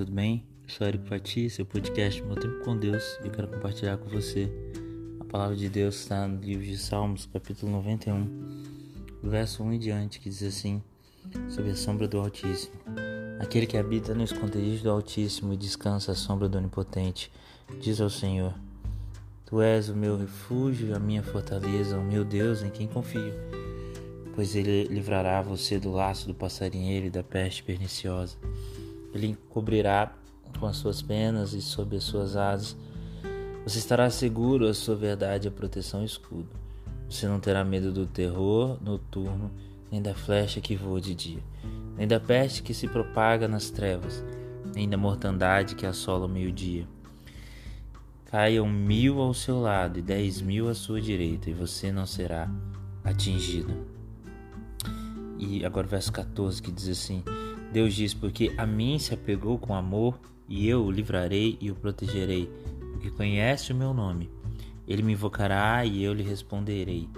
tudo bem? Eu sou Eric Pati, seu podcast Meu Tempo com Deus e eu quero compartilhar com você a palavra de Deus está no livro de Salmos, capítulo 91, verso 1 em diante, que diz assim: Sob a sombra do Altíssimo. Aquele que habita no esconderijo do Altíssimo e descansa à sombra do Onipotente, diz ao Senhor: Tu és o meu refúgio, a minha fortaleza, o meu Deus em quem confio. Pois ele livrará você do laço do passarinheiro e da peste perniciosa. Ele cobrirá com as suas penas e sob as suas asas. Você estará seguro, a sua verdade é proteção e escudo. Você não terá medo do terror noturno, nem da flecha que voa de dia, nem da peste que se propaga nas trevas, nem da mortandade que assola o meio-dia. Caiam mil ao seu lado e dez mil à sua direita, e você não será atingido. E agora o verso 14 que diz assim: Deus diz: Porque a mim se apegou com amor, e eu o livrarei e o protegerei, porque conhece o meu nome. Ele me invocará e eu lhe responderei.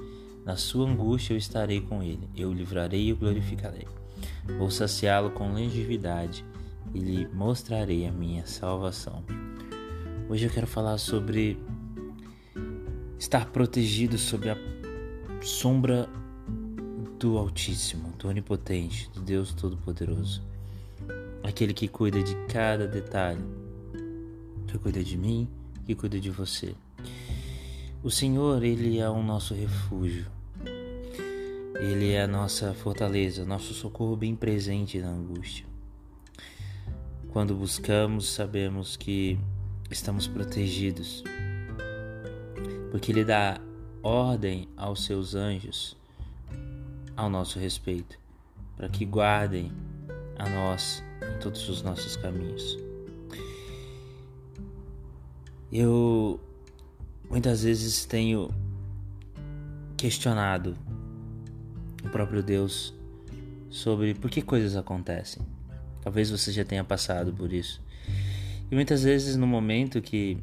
Na sua angústia eu estarei com ele, eu o livrarei e o glorificarei. Vou saciá-lo com longevidade e lhe mostrarei a minha salvação. Hoje eu quero falar sobre estar protegido sob a sombra do Altíssimo, do Onipotente, do Deus Todo-Poderoso, aquele que cuida de cada detalhe, que cuida de mim, que cuida de você. O Senhor, Ele é o nosso refúgio, Ele é a nossa fortaleza, nosso socorro bem presente na angústia. Quando buscamos, sabemos que estamos protegidos, porque Ele dá ordem aos seus anjos ao nosso respeito, para que guardem a nós em todos os nossos caminhos. Eu muitas vezes tenho questionado o próprio Deus sobre por que coisas acontecem. Talvez você já tenha passado por isso. E muitas vezes no momento que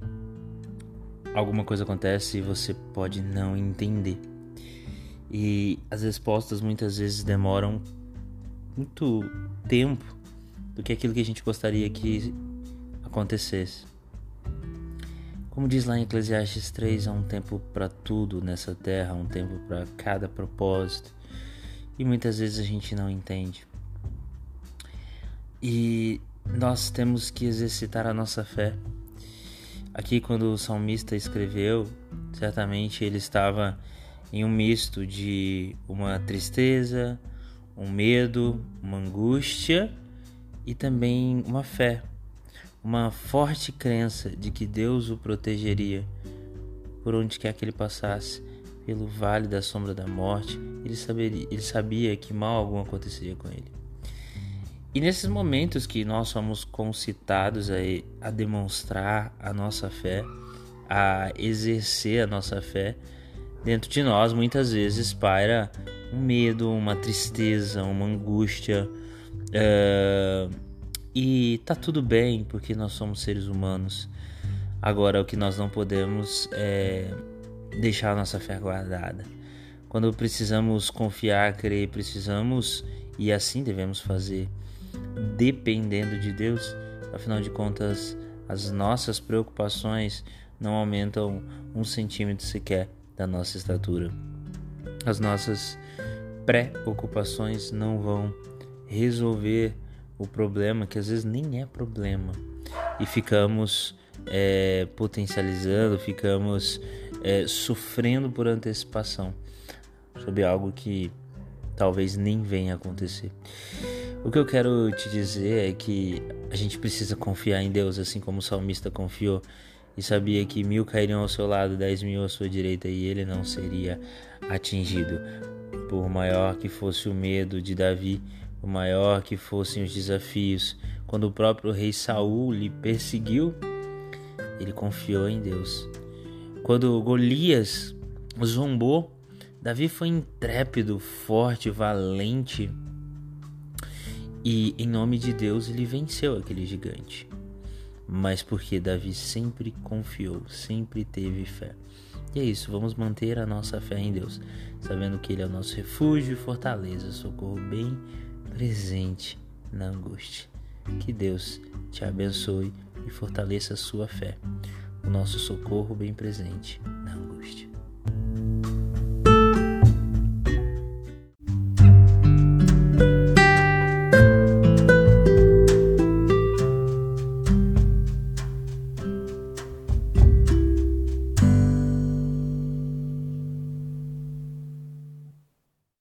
alguma coisa acontece, você pode não entender. E as respostas muitas vezes demoram muito tempo do que aquilo que a gente gostaria que acontecesse. Como diz lá em Eclesiastes 3, há um tempo para tudo nessa terra, há um tempo para cada propósito. E muitas vezes a gente não entende. E nós temos que exercitar a nossa fé. Aqui, quando o salmista escreveu, certamente ele estava em um misto de uma tristeza, um medo, uma angústia e também uma fé, uma forte crença de que Deus o protegeria por onde quer que ele passasse, pelo vale da sombra da morte, ele, saberia, ele sabia que mal algum aconteceria com ele. E nesses momentos que nós somos concitados a, a demonstrar a nossa fé, a exercer a nossa fé, dentro de nós muitas vezes paira um medo, uma tristeza, uma angústia. Uh, e tá tudo bem, porque nós somos seres humanos. Agora, o que nós não podemos é deixar a nossa fé guardada. Quando precisamos confiar, crer, precisamos, e assim devemos fazer, dependendo de Deus, afinal de contas, as nossas preocupações não aumentam um centímetro sequer da nossa estatura. As nossas preocupações não vão resolver o problema que às vezes nem é problema e ficamos é, potencializando, ficamos é, sofrendo por antecipação sobre algo que talvez nem venha a acontecer. O que eu quero te dizer é que a gente precisa confiar em Deus, assim como o salmista confiou e sabia que mil cairiam ao seu lado, dez mil à sua direita, e ele não seria atingido. Por maior que fosse o medo de Davi, por maior que fossem os desafios, quando o próprio rei Saul lhe perseguiu, ele confiou em Deus. Quando Golias zombou, Davi foi intrépido, forte, valente, e em nome de Deus ele venceu aquele gigante mas porque Davi sempre confiou, sempre teve fé. E é isso, vamos manter a nossa fé em Deus, sabendo que Ele é o nosso refúgio e fortaleza, socorro bem presente na angústia. Que Deus te abençoe e fortaleça a sua fé. O nosso socorro bem presente